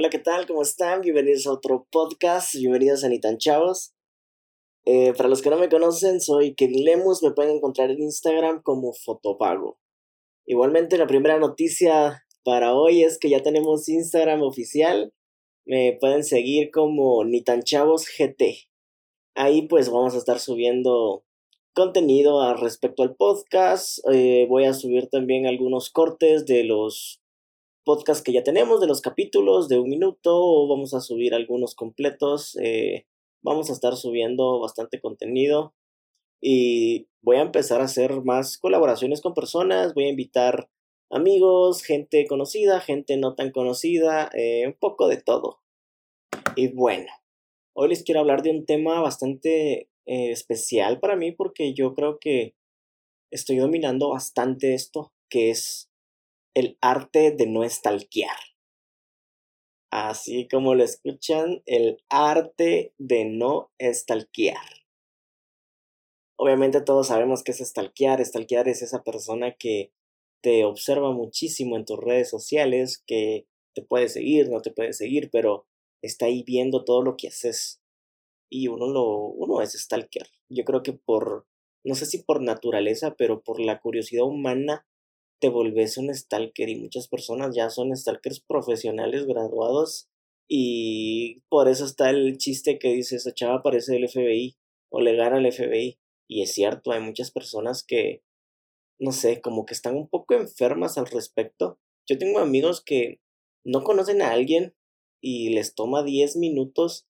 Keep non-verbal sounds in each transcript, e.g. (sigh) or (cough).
Hola, ¿qué tal? ¿Cómo están? Bienvenidos a otro podcast. Bienvenidos a Ni tan Chavos. Eh, para los que no me conocen, soy Kevin Lemus. Me pueden encontrar en Instagram como Fotopago. Igualmente, la primera noticia para hoy es que ya tenemos Instagram oficial. Me pueden seguir como Ni tan Chavos GT. Ahí pues vamos a estar subiendo contenido al respecto al podcast. Eh, voy a subir también algunos cortes de los podcast que ya tenemos de los capítulos de un minuto, vamos a subir algunos completos, eh, vamos a estar subiendo bastante contenido y voy a empezar a hacer más colaboraciones con personas, voy a invitar amigos, gente conocida, gente no tan conocida, eh, un poco de todo. Y bueno, hoy les quiero hablar de un tema bastante eh, especial para mí porque yo creo que estoy dominando bastante esto, que es el arte de no estalquear. Así como lo escuchan, el arte de no estalquear. Obviamente todos sabemos qué es estalquear. Estalquear es esa persona que te observa muchísimo en tus redes sociales, que te puede seguir, no te puede seguir, pero está ahí viendo todo lo que haces. Y uno lo, uno es stalker. Yo creo que por, no sé si por naturaleza, pero por la curiosidad humana, te volvés un stalker y muchas personas ya son stalkers profesionales graduados y por eso está el chiste que dice esa chava parece del FBI o le gana al FBI y es cierto, hay muchas personas que no sé, como que están un poco enfermas al respecto. Yo tengo amigos que no conocen a alguien y les toma 10 minutos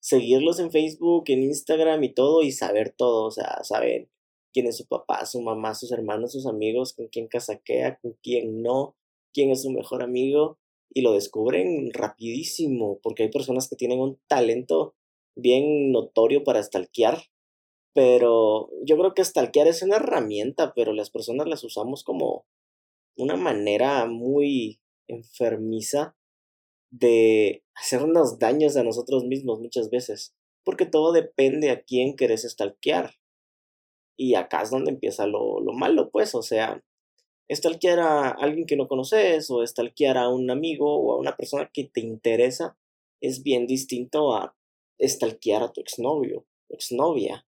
seguirlos en Facebook, en Instagram y todo y saber todo, o sea, saben quién es su papá, su mamá, sus hermanos, sus amigos, con quién casaquea, con quién no, quién es su mejor amigo, y lo descubren rapidísimo, porque hay personas que tienen un talento bien notorio para stalkear, pero yo creo que stalkear es una herramienta, pero las personas las usamos como una manera muy enfermiza de hacernos daños a nosotros mismos muchas veces, porque todo depende a quién querés stalkear. Y acá es donde empieza lo, lo malo, pues, o sea, estalquear a alguien que no conoces o estalquear a un amigo o a una persona que te interesa es bien distinto a estalquear a tu exnovio, exnovia,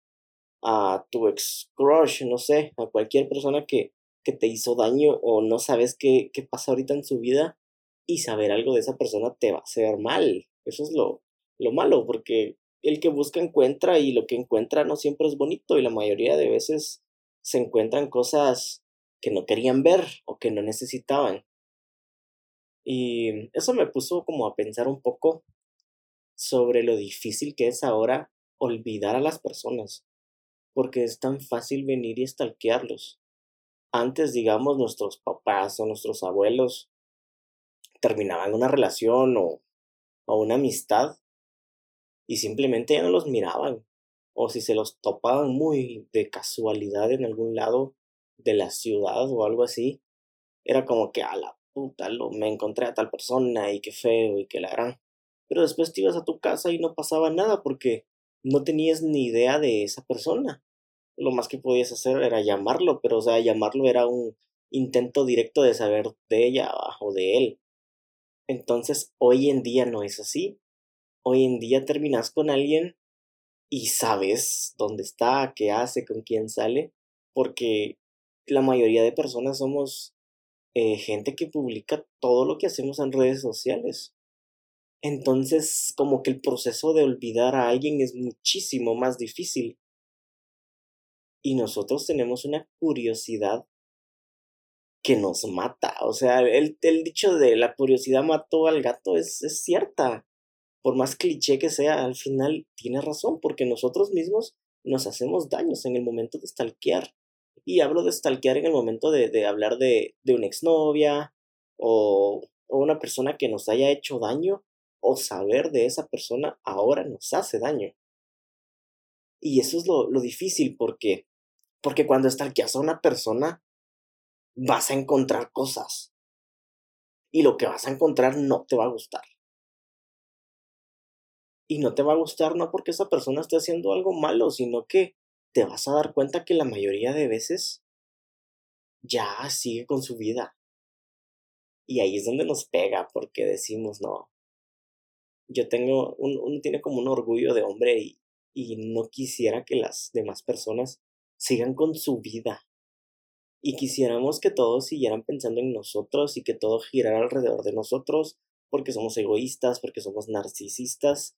a tu ex crush, no sé, a cualquier persona que, que te hizo daño o no sabes qué, qué pasa ahorita en su vida y saber algo de esa persona te va a hacer mal. Eso es lo, lo malo, porque el que busca encuentra y lo que encuentra no siempre es bonito y la mayoría de veces se encuentran cosas que no querían ver o que no necesitaban. Y eso me puso como a pensar un poco sobre lo difícil que es ahora olvidar a las personas, porque es tan fácil venir y stalkearlos. Antes, digamos, nuestros papás o nuestros abuelos terminaban una relación o, o una amistad y simplemente ya no los miraban. O si se los topaban muy de casualidad en algún lado de la ciudad o algo así, era como que a la puta, lo, me encontré a tal persona y qué feo y qué la gran. Pero después te ibas a tu casa y no pasaba nada porque no tenías ni idea de esa persona. Lo más que podías hacer era llamarlo, pero o sea, llamarlo era un intento directo de saber de ella o de él. Entonces, hoy en día no es así hoy en día terminas con alguien y sabes dónde está, qué hace, con quién sale, porque la mayoría de personas somos eh, gente que publica todo lo que hacemos en redes sociales. Entonces, como que el proceso de olvidar a alguien es muchísimo más difícil. Y nosotros tenemos una curiosidad que nos mata. O sea, el, el dicho de la curiosidad mató al gato es, es cierta por más cliché que sea, al final tiene razón, porque nosotros mismos nos hacemos daños en el momento de stalkear. Y hablo de stalkear en el momento de, hablar de, de una exnovia o, o una persona que nos haya hecho daño o saber de esa persona ahora nos hace daño. Y eso es lo, lo difícil porque, porque cuando stalkeas a una persona vas a encontrar cosas. Y lo que vas a encontrar no te va a gustar y no te va a gustar no porque esa persona esté haciendo algo malo, sino que te vas a dar cuenta que la mayoría de veces ya sigue con su vida. Y ahí es donde nos pega porque decimos, no, yo tengo, uno, tiene como un orgullo de hombre y, y no quisiera que las demás personas sigan con su vida. Y quisiéramos que todos siguieran pensando en nosotros y que todo girara alrededor de nosotros, porque somos egoístas, porque somos narcisistas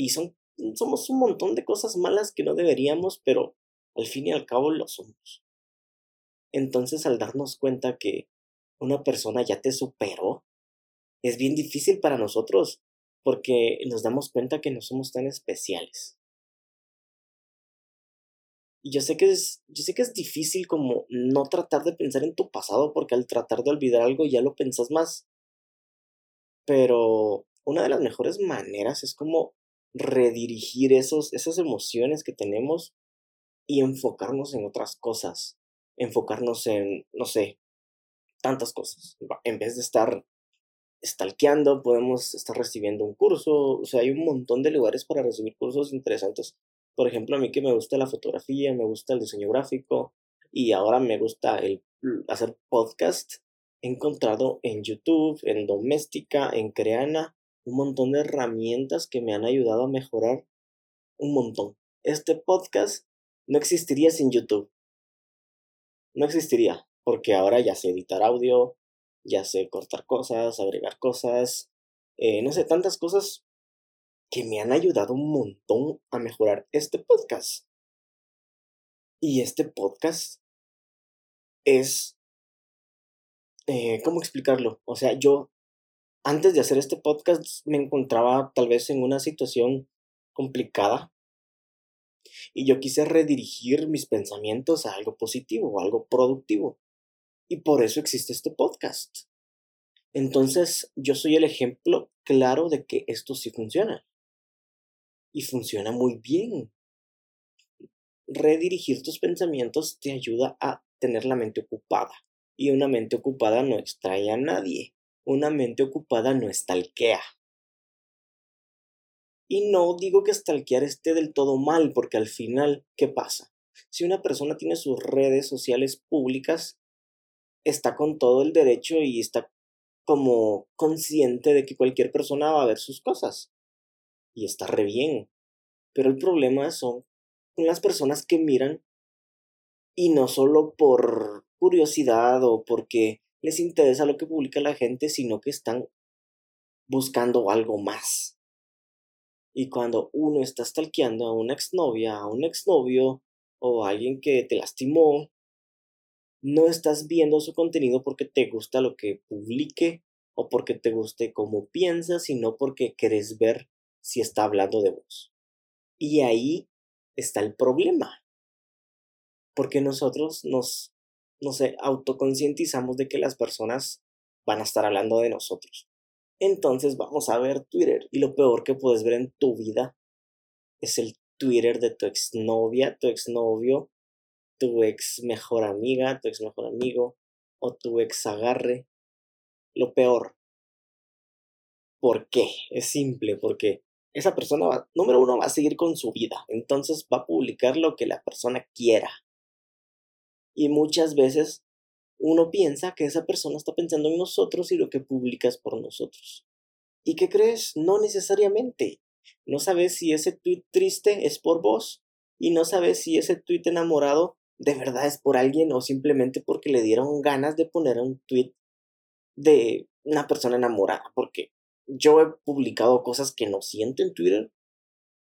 y son, somos un montón de cosas malas que no deberíamos, pero al fin y al cabo lo somos. Entonces al darnos cuenta que una persona ya te superó, es bien difícil para nosotros porque nos damos cuenta que no somos tan especiales. Y yo sé que es, yo sé que es difícil como no tratar de pensar en tu pasado porque al tratar de olvidar algo ya lo pensas más. Pero una de las mejores maneras es como redirigir esos, esas emociones que tenemos y enfocarnos en otras cosas. Enfocarnos en, no sé, tantas cosas. En vez de estar stalkeando, podemos estar recibiendo un curso. O sea, hay un montón de lugares para recibir cursos interesantes. Por ejemplo, a mí que me gusta la fotografía, me gusta el diseño gráfico y ahora me gusta el hacer podcast. He encontrado en YouTube, en Doméstica, en Creana, un montón de herramientas que me han ayudado a mejorar un montón. Este podcast no existiría sin YouTube. No existiría, porque ahora ya sé editar audio, ya sé cortar cosas, agregar cosas, eh, no sé, tantas cosas que me han ayudado un montón a mejorar este podcast. Y este podcast es... Eh, ¿Cómo explicarlo? O sea, yo antes de hacer este podcast me encontraba tal vez en una situación complicada y yo quise redirigir mis pensamientos a algo positivo, a algo productivo. Y por eso existe este podcast. Entonces, yo soy el ejemplo claro de que esto sí funciona. Y funciona muy bien. Redirigir tus pensamientos te ayuda a tener la mente ocupada. Y una mente ocupada no extrae a nadie. Una mente ocupada no estalquea. Y no digo que stalkear esté del todo mal, porque al final, ¿qué pasa? Si una persona tiene sus redes sociales públicas, está con todo el derecho y está como consciente de que cualquier persona va a ver sus cosas. Y está re bien. Pero el problema son las personas que miran y no solo por curiosidad o porque les interesa lo que publica la gente, sino que están buscando algo más. Y cuando uno está stalkeando a una exnovia, a un exnovio o a alguien que te lastimó, no estás viendo su contenido porque te gusta lo que publique o porque te guste cómo piensa, sino porque querés ver si está hablando de vos. Y ahí está el problema. Porque nosotros nos no sé, autoconcientizamos de que las personas van a estar hablando de nosotros. Entonces vamos a ver Twitter y lo peor que puedes ver en tu vida es el Twitter de tu exnovia, tu exnovio, tu ex mejor amiga, tu ex mejor amigo o tu ex agarre. Lo peor. ¿Por qué? Es simple, porque esa persona, va, número uno, va a seguir con su vida. Entonces va a publicar lo que la persona quiera. Y muchas veces uno piensa que esa persona está pensando en nosotros y lo que publica es por nosotros. ¿Y qué crees? No necesariamente. No sabes si ese tweet triste es por vos y no sabes si ese tweet enamorado de verdad es por alguien o simplemente porque le dieron ganas de poner un tweet de una persona enamorada. Porque yo he publicado cosas que no siento en Twitter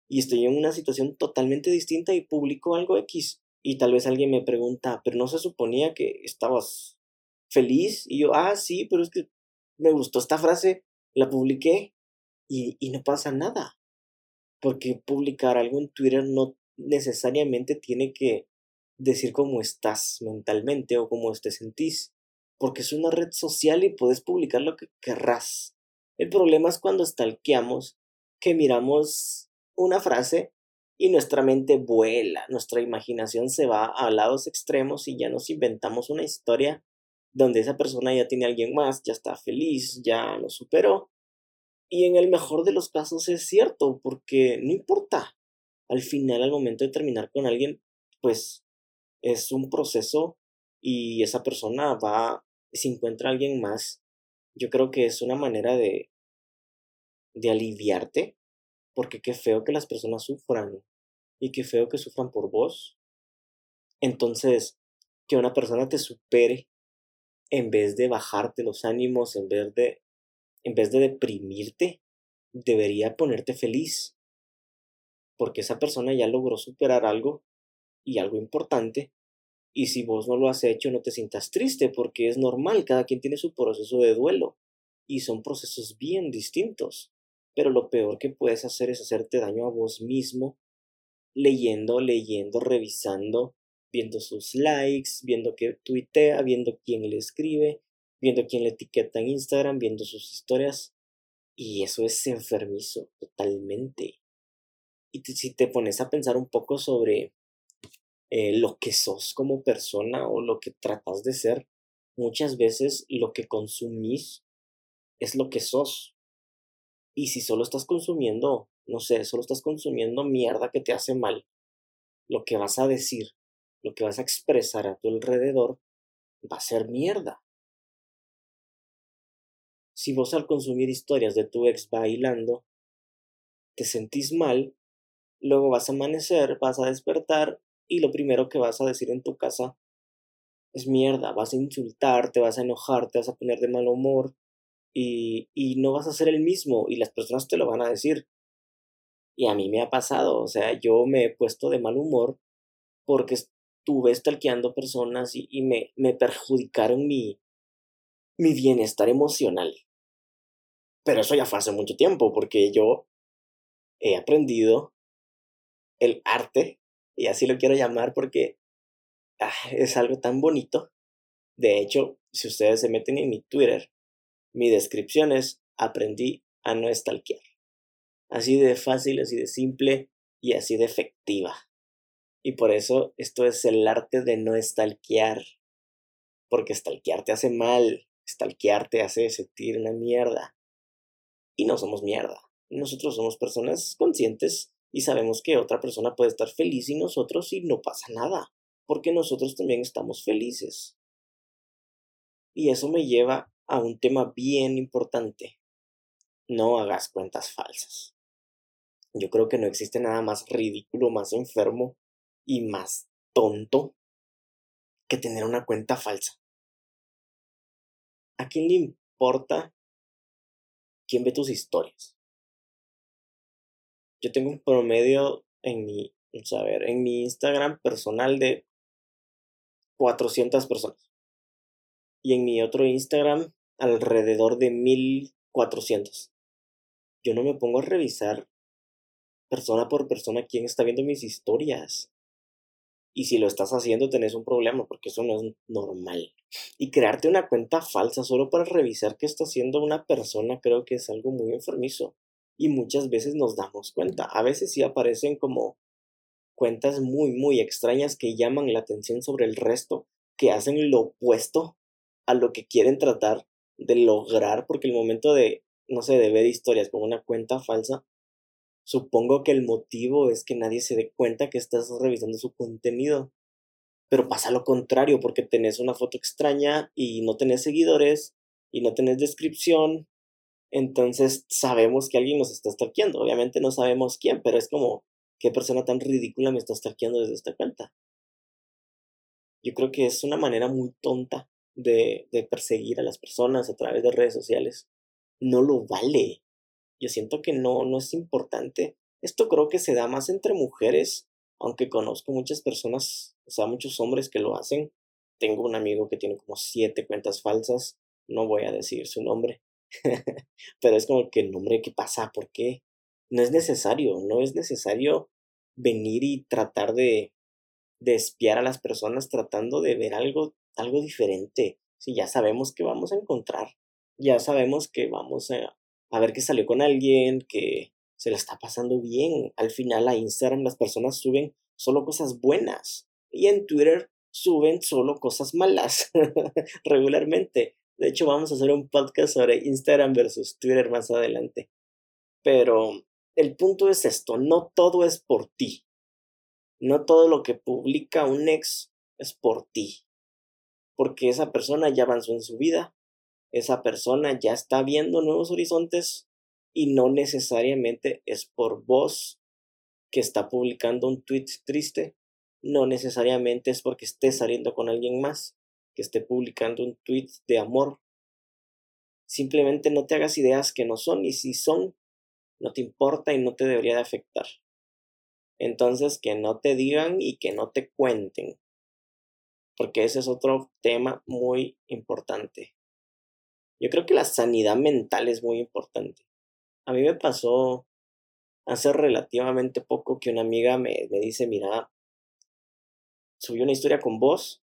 y estoy en una situación totalmente distinta y publico algo X. Y tal vez alguien me pregunta, pero no se suponía que estabas feliz. Y yo, ah, sí, pero es que me gustó esta frase, la publiqué y, y no pasa nada. Porque publicar algo en Twitter no necesariamente tiene que decir cómo estás mentalmente o cómo te sentís. Porque es una red social y puedes publicar lo que querrás. El problema es cuando stalkeamos que miramos una frase y nuestra mente vuela, nuestra imaginación se va a lados extremos y ya nos inventamos una historia donde esa persona ya tiene a alguien más, ya está feliz, ya lo superó. Y en el mejor de los casos es cierto, porque no importa. Al final, al momento de terminar con alguien, pues es un proceso y esa persona va, si encuentra a alguien más, yo creo que es una manera de, de aliviarte, porque qué feo que las personas sufran y qué feo que sufran por vos. Entonces, que una persona te supere en vez de bajarte los ánimos, en vez de, en vez de deprimirte, debería ponerte feliz. Porque esa persona ya logró superar algo y algo importante. Y si vos no lo has hecho, no te sientas triste porque es normal, cada quien tiene su proceso de duelo. Y son procesos bien distintos. Pero lo peor que puedes hacer es hacerte daño a vos mismo, leyendo, leyendo, revisando viendo sus likes, viendo que tuitea, viendo quién le escribe, viendo quién le etiqueta en Instagram, viendo sus historias. Y eso es enfermizo, totalmente. Y si te pones a pensar un poco sobre eh, lo que sos como persona o lo que tratas de ser, muchas veces lo que consumís es lo que sos. Y si solo estás consumiendo, no sé, solo estás consumiendo mierda que te hace mal, lo que vas a decir lo que vas a expresar a tu alrededor va a ser mierda. Si vos al consumir historias de tu ex bailando, te sentís mal, luego vas a amanecer, vas a despertar y lo primero que vas a decir en tu casa es mierda, vas a insultar, te vas a enojar, te vas a poner de mal humor y, y no vas a ser el mismo y las personas te lo van a decir. Y a mí me ha pasado, o sea, yo me he puesto de mal humor porque estuve stalkeando personas y, me, me, perjudicaron mi, mi bienestar emocional. Pero eso ya fue hace mucho tiempo, porque yo he aprendido el arte, y así lo quiero llamar porque ah, es algo tan bonito. De hecho, si ustedes se meten en mi Twitter, mi descripción es aprendí a no stalkear. Así de fácil, así de simple y así de efectiva. Y por eso esto es el arte de no estalquear. Porque estalquear te hace mal, estalquear te hace sentir una mierda. Y no somos mierda. Nosotros somos personas conscientes y sabemos que otra persona puede estar feliz y nosotros y no pasa nada. Porque nosotros también estamos felices. Y eso me lleva a un tema bien importante. No hagas cuentas falsas. Yo creo que no existe nada más ridículo, más enfermo y más tonto que tener una cuenta falsa. ¿A quién le importa quién ve tus historias? Yo tengo un promedio en mi, saber, en mi Instagram personal de 400 personas. Y en mi otro Instagram alrededor de 1400. Yo no me pongo a revisar persona por persona quién está viendo mis historias. Y si lo estás haciendo, tenés un problema, porque eso no es normal. Y crearte una cuenta falsa solo para revisar qué está haciendo una persona, creo que es algo muy enfermizo. Y muchas veces nos damos cuenta. A veces sí aparecen como cuentas muy, muy extrañas que llaman la atención sobre el resto, que hacen lo opuesto a lo que quieren tratar de lograr, porque el momento de, no sé, de ver historias con una cuenta falsa, Supongo que el motivo es que nadie se dé cuenta que estás revisando su contenido. Pero pasa lo contrario, porque tenés una foto extraña y no tenés seguidores y no tenés descripción. Entonces sabemos que alguien nos está stalkeando. Obviamente no sabemos quién, pero es como, ¿qué persona tan ridícula me está stalkeando desde esta cuenta? Yo creo que es una manera muy tonta de, de perseguir a las personas a través de redes sociales. No lo vale yo siento que no, no es importante. Esto creo que se da más entre mujeres, aunque conozco muchas personas, o sea, muchos hombres que lo hacen. Tengo un amigo que tiene como siete cuentas falsas, no voy a decir su nombre, (laughs) pero es como que el nombre, ¿qué pasa? ¿Por qué? No es necesario, no es necesario venir y tratar de, de espiar a las personas tratando de ver algo, algo diferente. Si ya sabemos que vamos a encontrar, ya sabemos que vamos a, a ver que salió con alguien, que se le está pasando bien. Al final a Instagram las personas suben solo cosas buenas y en Twitter suben solo cosas malas (laughs) regularmente. De hecho, vamos a hacer un podcast sobre Instagram versus Twitter más adelante. Pero el punto es esto, no todo es por ti. No todo lo que publica un ex es por ti. Porque esa persona ya avanzó en su vida, esa persona ya está viendo nuevos horizontes Y no necesariamente es por vos que está publicando un tweet triste, no necesariamente es porque esté saliendo con alguien más que esté publicando un tweet de amor. Simplemente no te hagas ideas que no son y si son, no te importa y no te debería de afectar. Entonces, que no te digan y que no te cuenten. Porque ese es otro tema muy importante. Yo creo que la sanidad mental es muy importante. A mí me pasó hace relativamente poco que una amiga me, me dice, mira, subí una historia con vos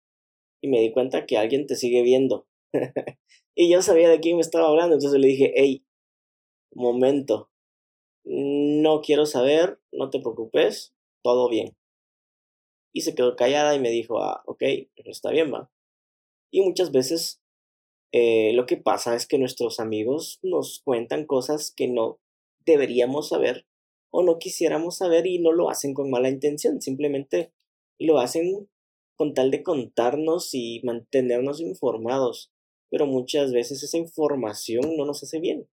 y me di cuenta que alguien te sigue viendo. (laughs) y yo sabía de quién me estaba hablando, entonces le dije, hey, momento, no quiero saber, no te preocupes, todo bien. Y se quedó callada y me dijo, ah, ok, está bien, va. Y muchas veces eh, lo que pasa es que nuestros amigos nos cuentan cosas que no deberíamos saber o no quisiéramos saber y no lo hacen con mala intención, simplemente lo hacen con tal de contarnos y mantenernos informados, pero muchas veces esa información no nos hace bien.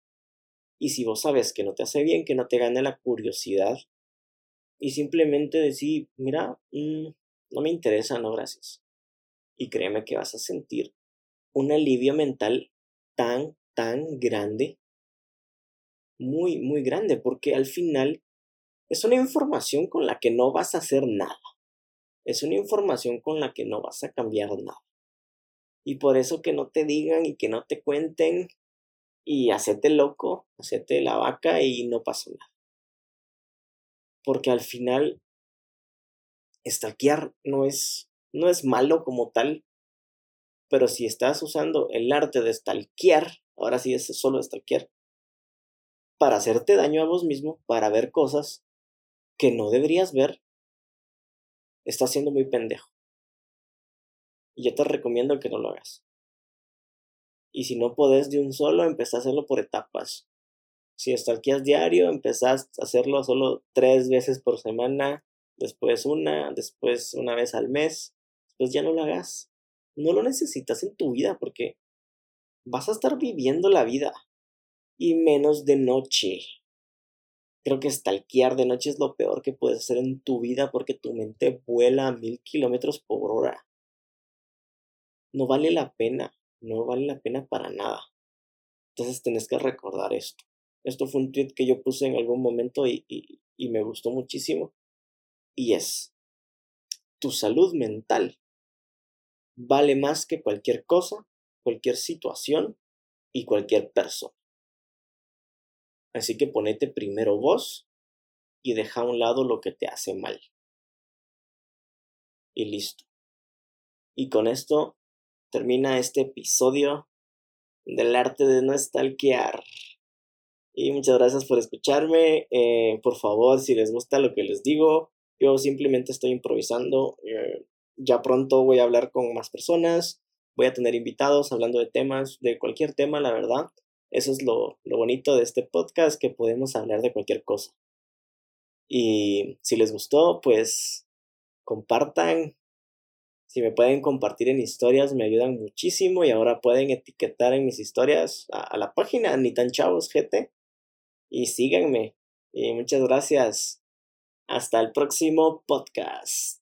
Y si vos sabes que no te hace bien, que no te gane la curiosidad y simplemente decir, mira, mm, no me interesa, no gracias. Y créeme que vas a sentir un alivio mental tan, tan grande, muy, muy grande, porque al final es una información con la que no vas a hacer nada. Es una información con la que no vas a cambiar nada. Y por eso que no te digan y que no te cuenten y hacete loco, hacete la vaca y no pasa nada. Porque al final, stalkear no es, no es malo como tal, pero si estás usando el arte de stalkear, ahora sí es solo stalkear, para hacerte daño a vos mismo, para ver cosas que no deberías ver, estás siendo muy pendejo. Y yo te recomiendo que no lo hagas. Y si no podés de un solo, empezá a hacerlo por etapas. Si estalqueas diario, empezás a hacerlo solo tres veces por semana, después una, después una vez al mes, pues ya no lo hagas. No lo necesitas en tu vida porque vas a estar viviendo la vida. Y menos de noche. Creo que stalkear de noche es lo peor que puedes hacer en tu vida porque tu mente vuela a mil kilómetros por hora. No vale la pena, no vale la pena para nada. Entonces tenés que recordar esto. Esto fue un tweet que yo puse en algún momento y, y, y me gustó muchísimo. Y es, tu salud mental vale más que cualquier cosa, cualquier situación y cualquier persona. Así que ponete primero vos y deja a un lado lo que te hace mal. Y listo. Y con esto termina este episodio del arte de no stalkear. Y muchas gracias por escucharme. Eh, por favor, si les gusta lo que les digo, yo simplemente estoy improvisando. Eh, ya pronto voy a hablar con más personas. Voy a tener invitados hablando de temas, de cualquier tema, la verdad. Eso es lo, lo bonito de este podcast, que podemos hablar de cualquier cosa. Y si les gustó, pues compartan. Si me pueden compartir en historias, me ayudan muchísimo. Y ahora pueden etiquetar en mis historias a, a la página Ni tan chavos GT. Y síganme. Y muchas gracias. Hasta el próximo podcast.